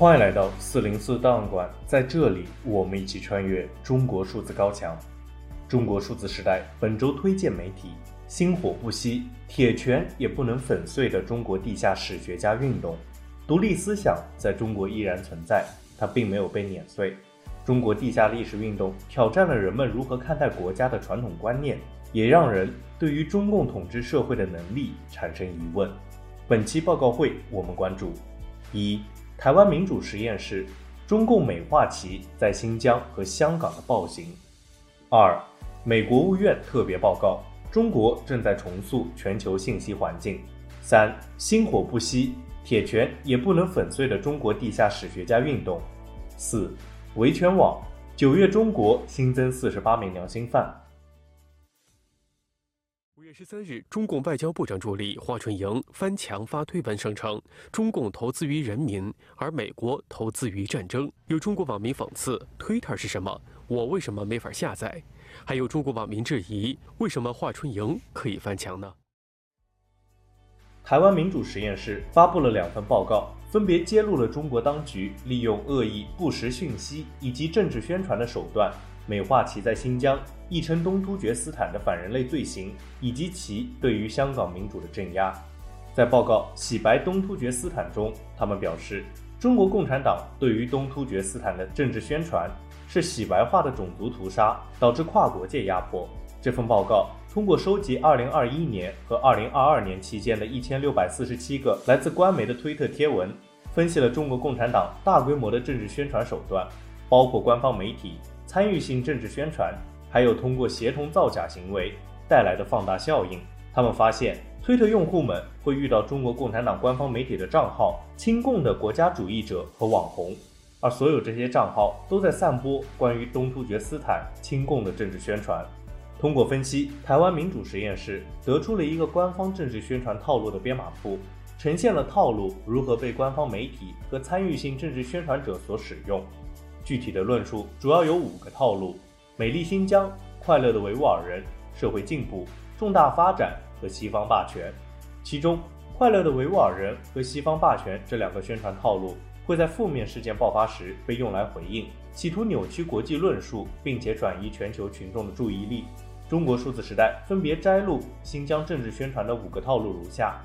欢迎来到四零四档案馆，在这里，我们一起穿越中国数字高墙。中国数字时代本周推荐媒体：星火不息，铁拳也不能粉碎的中国地下史学家运动。独立思想在中国依然存在，它并没有被碾碎。中国地下历史运动挑战了人们如何看待国家的传统观念，也让人对于中共统治社会的能力产生疑问。本期报告会，我们关注：一。台湾民主实验室，中共美化其在新疆和香港的暴行。二，美国务院特别报告，中国正在重塑全球信息环境。三，星火不息，铁拳也不能粉碎的中国地下史学家运动。四，维权网，九月中国新增四十八名良心犯。十三日，中共外交部长助理华春莹翻墙发推文声称，中共投资于人民，而美国投资于战争。有中国网民讽刺：“Twitter 是什么？我为什么没法下载？”还有中国网民质疑：“为什么华春莹可以翻墙呢？”台湾民主实验室发布了两份报告，分别揭露了中国当局利用恶意不实讯息以及政治宣传的手段。美化其在新疆，亦称东突厥斯坦的反人类罪行，以及其对于香港民主的镇压。在报告《洗白东突厥斯坦》中，他们表示，中国共产党对于东突厥斯坦的政治宣传是洗白化的种族屠杀，导致跨国界压迫。这份报告通过收集2021年和2022年期间的1647个来自官媒的推特贴文，分析了中国共产党大规模的政治宣传手段，包括官方媒体。参与性政治宣传，还有通过协同造假行为带来的放大效应。他们发现，推特用户们会遇到中国共产党官方媒体的账号、亲共的国家主义者和网红，而所有这些账号都在散播关于东突厥斯坦亲共的政治宣传。通过分析，台湾民主实验室得出了一个官方政治宣传套路的编码库，呈现了套路如何被官方媒体和参与性政治宣传者所使用。具体的论述主要有五个套路：美丽新疆、快乐的维吾尔人、社会进步、重大发展和西方霸权。其中，快乐的维吾尔人和西方霸权这两个宣传套路会在负面事件爆发时被用来回应，企图扭曲国际论述，并且转移全球群众的注意力。中国数字时代分别摘录新疆政治宣传的五个套路如下：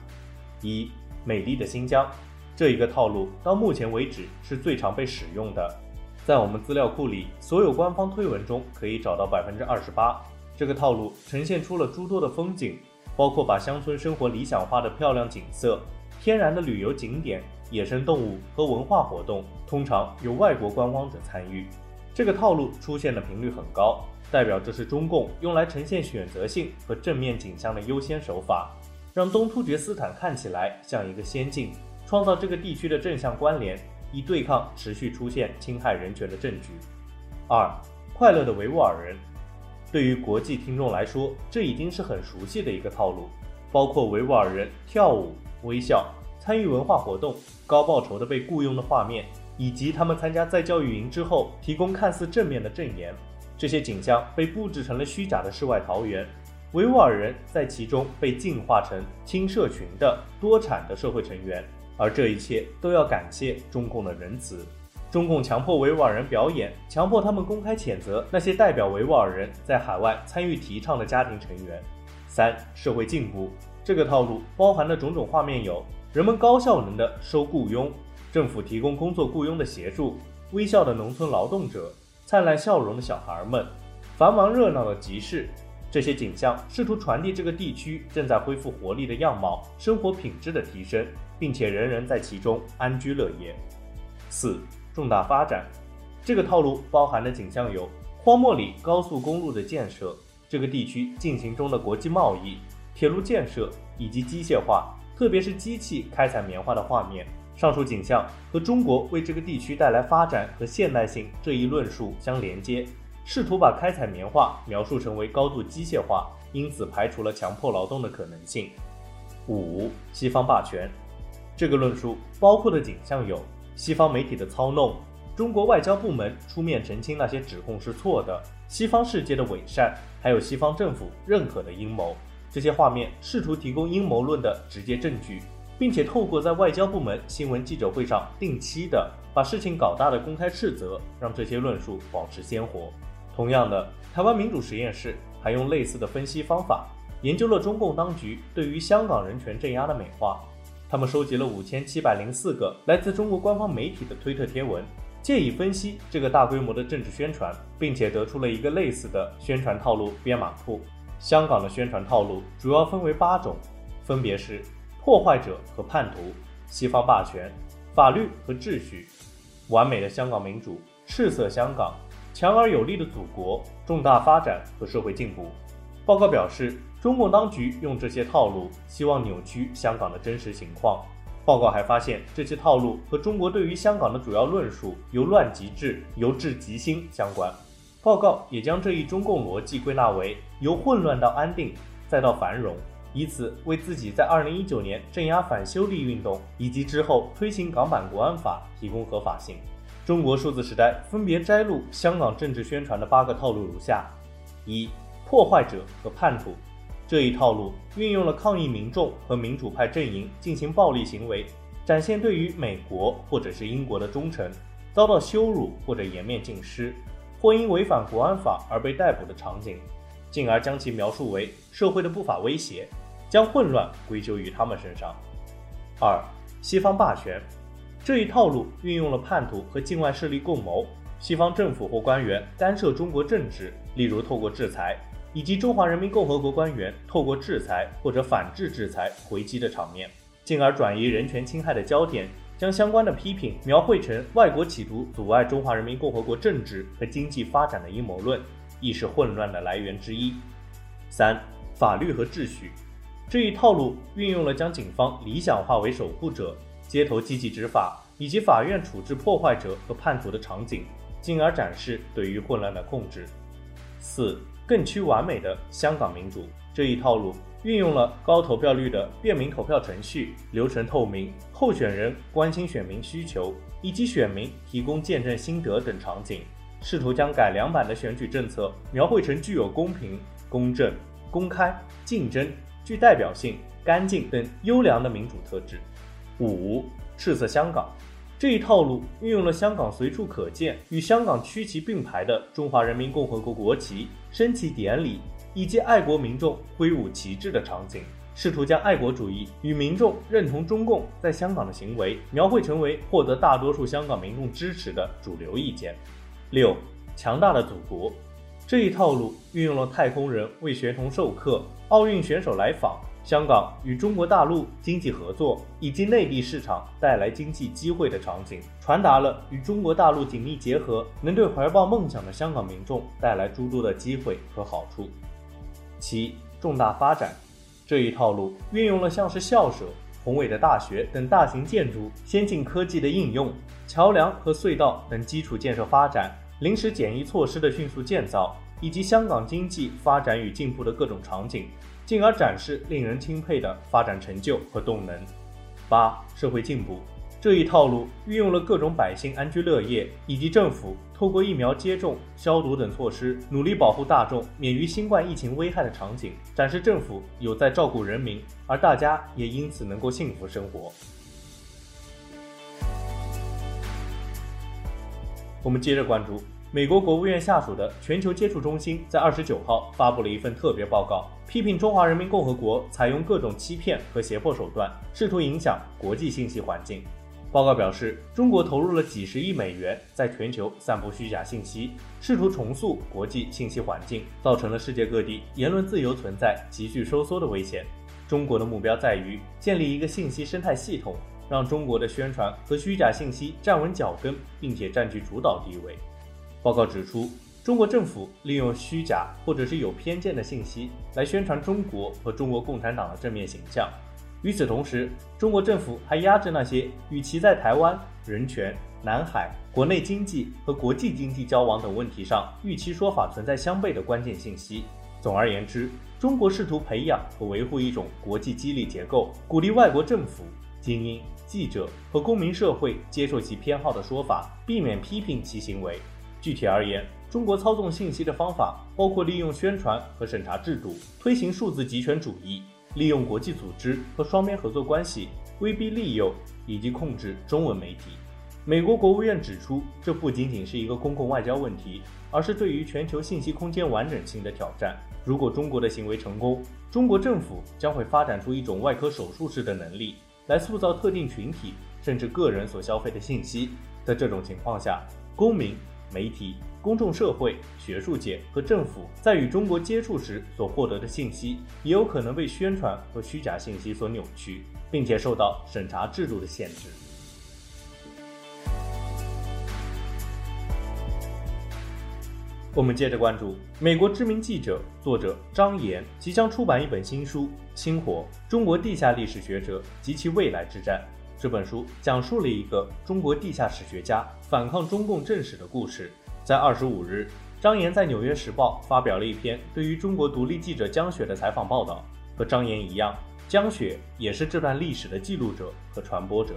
一、美丽的新疆，这一个套路到目前为止是最常被使用的。在我们资料库里，所有官方推文中可以找到百分之二十八。这个套路呈现出了诸多的风景，包括把乡村生活理想化的漂亮景色、天然的旅游景点、野生动物和文化活动，通常有外国观光者参与。这个套路出现的频率很高，代表这是中共用来呈现选择性和正面景象的优先手法，让东突厥斯坦看起来像一个仙境，创造这个地区的正向关联。以对抗持续出现侵害人权的证据。二，快乐的维吾尔人，对于国际听众来说，这已经是很熟悉的一个套路，包括维吾尔人跳舞、微笑、参与文化活动、高报酬的被雇佣的画面，以及他们参加再教育营之后提供看似正面的证言。这些景象被布置成了虚假的世外桃源，维吾尔人在其中被进化成亲社群的多产的社会成员。而这一切都要感谢中共的仁慈。中共强迫维吾尔人表演，强迫他们公开谴责那些代表维吾尔人在海外参与提倡的家庭成员。三、社会进步这个套路包含的种种画面有：人们高效能的收雇佣，政府提供工作雇佣的协助，微笑的农村劳动者，灿烂笑容的小孩们，繁忙热闹的集市。这些景象试图传递这个地区正在恢复活力的样貌，生活品质的提升，并且人人在其中安居乐业。四、重大发展，这个套路包含的景象有荒漠里高速公路的建设，这个地区进行中的国际贸易、铁路建设以及机械化，特别是机器开采棉花的画面。上述景象和中国为这个地区带来发展和现代性这一论述相连接。试图把开采棉花描述成为高度机械化，因此排除了强迫劳动的可能性。五、西方霸权，这个论述包括的景象有西方媒体的操弄，中国外交部门出面澄清那些指控是错的，西方世界的伪善，还有西方政府认可的阴谋。这些画面试图提供阴谋论的直接证据，并且透过在外交部门新闻记者会上定期的把事情搞大的公开斥责，让这些论述保持鲜活。同样的，台湾民主实验室还用类似的分析方法，研究了中共当局对于香港人权镇压的美化。他们收集了五千七百零四个来自中国官方媒体的推特贴文，借以分析这个大规模的政治宣传，并且得出了一个类似的宣传套路编码库。香港的宣传套路主要分为八种，分别是破坏者和叛徒、西方霸权、法律和秩序、完美的香港民主、赤色香港、强而有力的祖国、重大发展和社会进步。报告表示，中共当局用这些套路，希望扭曲香港的真实情况。报告还发现，这些套路和中国对于香港的主要论述由乱及治、由治及兴相关。报告也将这一中共逻辑归纳为由混乱到安定，再到繁荣，以此为自己在2019年镇压反修例运动以及之后推行港版国安法提供合法性。中国数字时代分别摘录香港政治宣传的八个套路如下：一、破坏者和叛徒，这一套路运用了抗议民众和民主派阵营进行暴力行为，展现对于美国或者是英国的忠诚，遭到羞辱或者颜面尽失。或因违反国安法而被逮捕的场景，进而将其描述为社会的不法威胁，将混乱归咎于他们身上。二、西方霸权这一套路运用了叛徒和境外势力共谋，西方政府或官员干涉中国政治，例如透过制裁，以及中华人民共和国官员透过制裁或者反制制裁回击的场面，进而转移人权侵害的焦点。将相关的批评描绘成外国企图阻碍中华人民共和国政治和经济发展的阴谋论，亦是混乱的来源之一。三、法律和秩序这一套路运用了将警方理想化为守护者，街头积极执法，以及法院处置破坏者和叛徒的场景，进而展示对于混乱的控制。四、更趋完美的香港民主这一套路。运用了高投票率的便民投票程序，流程透明，候选人关心选民需求，以及选民提供见证心得等场景，试图将改良版的选举政策描绘成具有公平、公正、公开、竞争、具代表性、干净等优良的民主特质。五、赤色香港这一套路运用了香港随处可见与香港区旗并排的中华人民共和国国旗，升旗典礼。以及爱国民众挥舞旗帜的场景，试图将爱国主义与民众认同中共在香港的行为描绘成为获得大多数香港民众支持的主流意见。六、强大的祖国这一套路运用了太空人为学童授课、奥运选手来访、香港与中国大陆经济合作以及内地市场带来经济机会的场景，传达了与中国大陆紧密结合能对怀抱梦想的香港民众带来诸多的机会和好处。七、重大发展这一套路运用了像是校舍、宏伟的大学等大型建筑、先进科技的应用、桥梁和隧道等基础建设发展、临时检疫措施的迅速建造，以及香港经济发展与进步的各种场景，进而展示令人钦佩的发展成就和动能。八、社会进步。这一套路运用了各种百姓安居乐业，以及政府透过疫苗接种、消毒等措施，努力保护大众免于新冠疫情危害的场景，展示政府有在照顾人民，而大家也因此能够幸福生活。我们接着关注。美国国务院下属的全球接触中心在二十九号发布了一份特别报告，批评中华人民共和国采用各种欺骗和胁迫手段，试图影响国际信息环境。报告表示，中国投入了几十亿美元在全球散布虚假信息，试图重塑国际信息环境，造成了世界各地言论自由存在急剧收缩的危险。中国的目标在于建立一个信息生态系统，让中国的宣传和虚假信息站稳脚跟，并且占据主导地位。报告指出，中国政府利用虚假或者是有偏见的信息来宣传中国和中国共产党的正面形象。与此同时，中国政府还压制那些与其在台湾、人权、南海、国内经济和国际经济交往等问题上预期说法存在相悖的关键信息。总而言之，中国试图培养和维护一种国际激励结构，鼓励外国政府、精英、记者和公民社会接受其偏好的说法，避免批评其行为。具体而言，中国操纵信息的方法包括利用宣传和审查制度，推行数字集权主义，利用国际组织和双边合作关系，威逼利诱以及控制中文媒体。美国国务院指出，这不仅仅是一个公共外交问题，而是对于全球信息空间完整性的挑战。如果中国的行为成功，中国政府将会发展出一种外科手术式的能力，来塑造特定群体甚至个人所消费的信息。在这种情况下，公民、媒体、公众社会、学术界和政府在与中国接触时所获得的信息，也有可能被宣传和虚假信息所扭曲，并且受到审查制度的限制。我们接着关注美国知名记者、作者张岩即将出版一本新书《星火：中国地下历史学者及其未来之战》。这本书讲述了一个中国地下史学家反抗中共正史的故事。在二十五日，张岩在《纽约时报》发表了一篇对于中国独立记者江雪的采访报道。和张岩一样，江雪也是这段历史的记录者和传播者。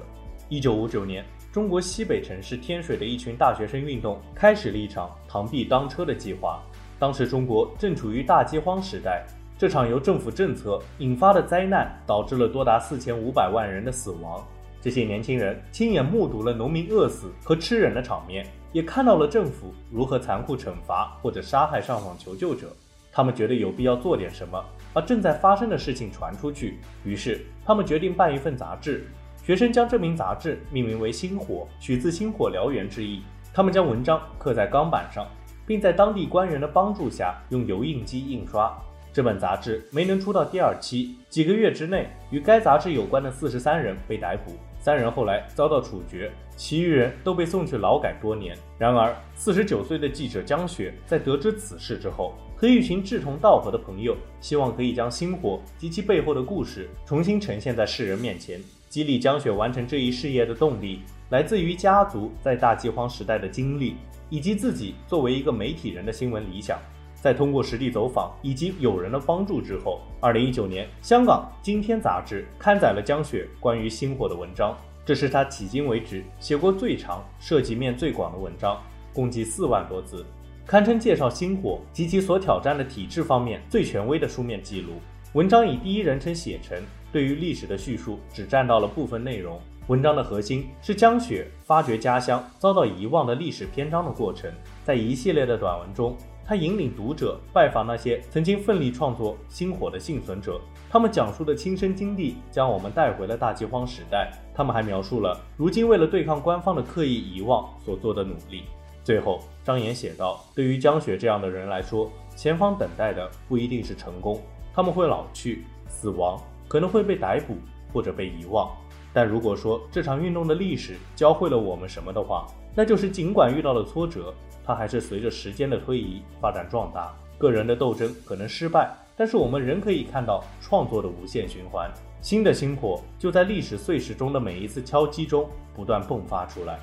一九五九年。中国西北城市天水的一群大学生运动开始了一场螳臂当车的计划。当时中国正处于大饥荒时代，这场由政府政策引发的灾难导致了多达四千五百万人的死亡。这些年轻人亲眼目睹了农民饿死和吃人的场面，也看到了政府如何残酷惩罚或者杀害上访求救者。他们觉得有必要做点什么，把正在发生的事情传出去。于是，他们决定办一份杂志。学生将这名杂志命名为《星火》，取自星火燎原之意。他们将文章刻在钢板上，并在当地官员的帮助下用油印机印刷。这本杂志没能出到第二期，几个月之内，与该杂志有关的四十三人被逮捕，三人后来遭到处决，其余人都被送去劳改多年。然而，四十九岁的记者江雪在得知此事之后，和一群志同道合的朋友，希望可以将星火及其背后的故事重新呈现在世人面前。激励江雪完成这一事业的动力，来自于家族在大饥荒时代的经历，以及自己作为一个媒体人的新闻理想。在通过实地走访以及友人的帮助之后，二零一九年，香港《今天》杂志刊载了江雪关于星火的文章。这是他迄今为止写过最长、涉及面最广的文章，共计四万多字，堪称介绍星火及其所挑战的体制方面最权威的书面记录。文章以第一人称写成。对于历史的叙述只占到了部分内容，文章的核心是江雪发掘家乡遭到遗忘的历史篇章的过程。在一系列的短文中，他引领读者拜访那些曾经奋力创作星火的幸存者，他们讲述的亲身经历将我们带回了大饥荒时代。他们还描述了如今为了对抗官方的刻意遗忘所做的努力。最后，张岩写道：“对于江雪这样的人来说，前方等待的不一定是成功，他们会老去、死亡。”可能会被逮捕或者被遗忘，但如果说这场运动的历史教会了我们什么的话，那就是尽管遇到了挫折，它还是随着时间的推移发展壮大。个人的斗争可能失败，但是我们仍可以看到创作的无限循环，新的星火就在历史碎石中的每一次敲击中不断迸发出来。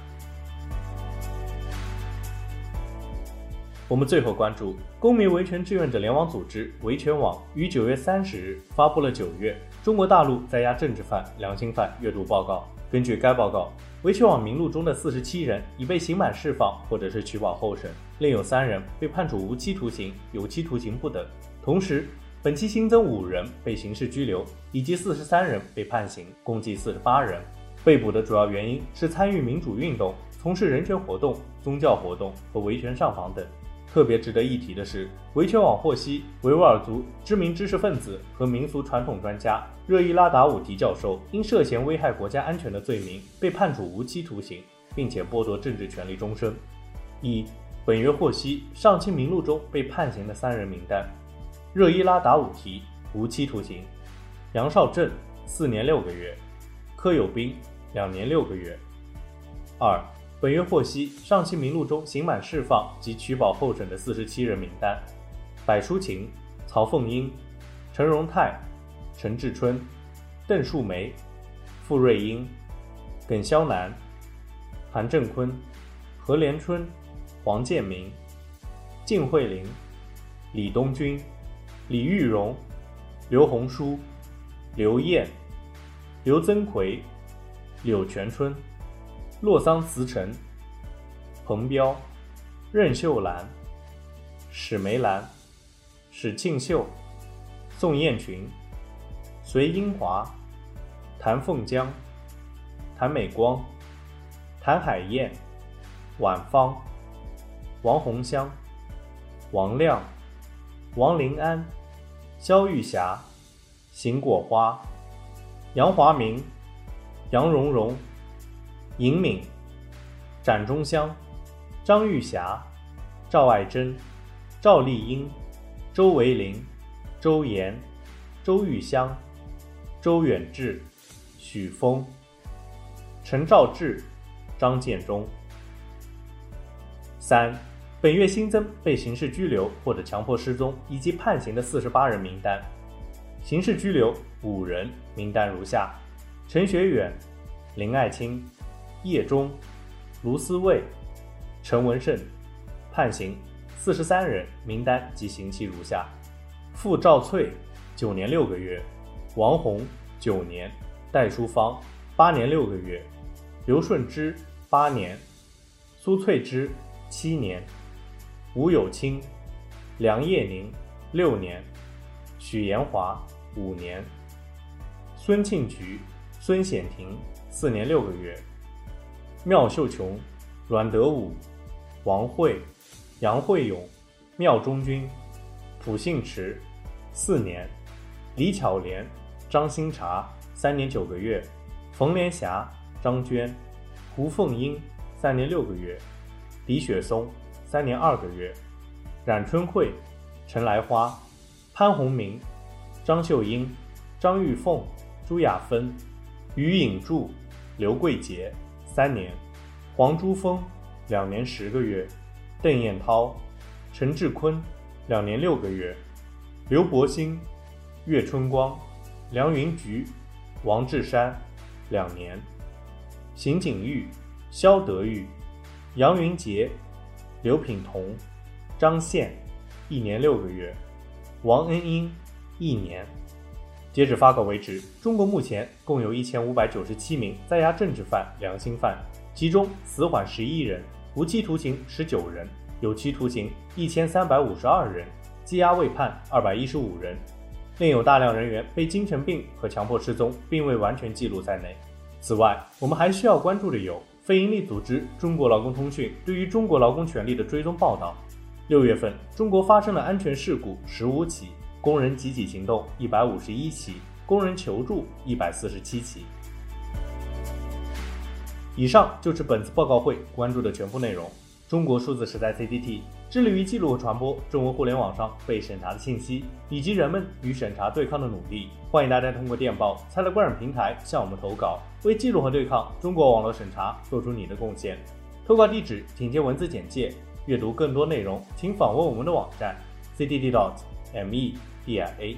我们最后关注公民维权志愿者联网组织维权网于九月三十日发布了九月中国大陆在押政治犯、良心犯阅读报告。根据该报告，维权网名录中的四十七人已被刑满释放或者是取保候审，另有三人被判处无期徒刑、有期徒刑不等。同时，本期新增五人被刑事拘留，以及四十三人被判刑，共计四十八人。被捕的主要原因是参与民主运动、从事人权活动、宗教活动和维权上访等。特别值得一提的是，维权网获悉，维吾尔族知名知识分子和民俗传统专家热依拉达武提教授因涉嫌危害国家安全的罪名被判处无期徒刑，并且剥夺政治权利终身。一、本月获悉上清名录中被判刑的三人名单：热依拉达武提无期徒刑，杨少正四年六个月，柯有斌两年六个月。二。本月获悉，上期名录中刑满释放及取保候审的四十七人名单：柏淑琴、曹凤英、陈荣泰、陈志春、邓树梅、傅瑞英、耿肖南、韩正坤、何连春、黄建明、靳慧玲、李东军、李玉荣、刘红书、刘燕、刘增奎、柳全春。洛桑慈成、彭彪、任秀兰、史梅兰、史庆秀、宋艳群、隋英华、谭凤江、谭美光、谭海燕、宛芳、王鸿香、王亮、王林安、萧玉霞、邢果花、杨华明、杨蓉蓉、尹敏、展中香、张玉霞、赵爱珍、赵丽英、周维玲、周岩、周玉香、周远志、许峰、陈兆志、张建忠。三、本月新增被刑事拘留或者强迫失踪以及判刑的四十八人名单。刑事拘留五人，名单如下：陈学远、林爱卿、叶忠、卢思卫、陈文胜。判刑四十三人，名单及刑期如下：傅兆翠九年六个月，王红九年，戴淑芳八年六个月，刘顺之八年，苏翠芝。七年，吴有清、梁叶宁六年，许延华五年，孙庆菊、孙显庭四年六个月，妙秀琼、阮德武、王慧、杨慧勇、妙中军、卜信池四年，李巧莲、张新茶三年九个月，冯连霞、张娟、胡凤英三年六个月。李雪松，三年二个月；冉春慧、陈来花、潘宏明、张秀英、张玉凤、朱雅芬、于颖柱、刘桂杰，三年；黄珠峰，两年十个月；邓彦涛、陈志坤，两年六个月；刘伯欣、岳春光、梁云菊、王志山，两年；邢景玉、萧德玉。杨云杰、刘品彤、张宪，一年六个月；王恩英，一年。截止发稿为止，中国目前共有一千五百九十七名在押政治犯、良心犯，其中死缓十一人，无期徒刑十九人，有期徒刑一千三百五十二人，羁押未判二百一十五人，另有大量人员被精神病和强迫失踪，并未完全记录在内。此外，我们还需要关注的有。非营利组织中国劳工通讯对于中国劳工权利的追踪报道：六月份，中国发生了安全事故十五起，工人集体行动一百五十一起，工人求助一百四十七起。以上就是本次报告会关注的全部内容。中国数字时代 CDT 致力于记录和传播中文互联网上被审查的信息，以及人们与审查对抗的努力。欢迎大家通过电报、Telegram 平台向我们投稿，为记录和对抗中国网络审查做出你的贡献。投稿地址请见文字简介。阅读更多内容，请访问我们的网站 cdd.me yeah, 8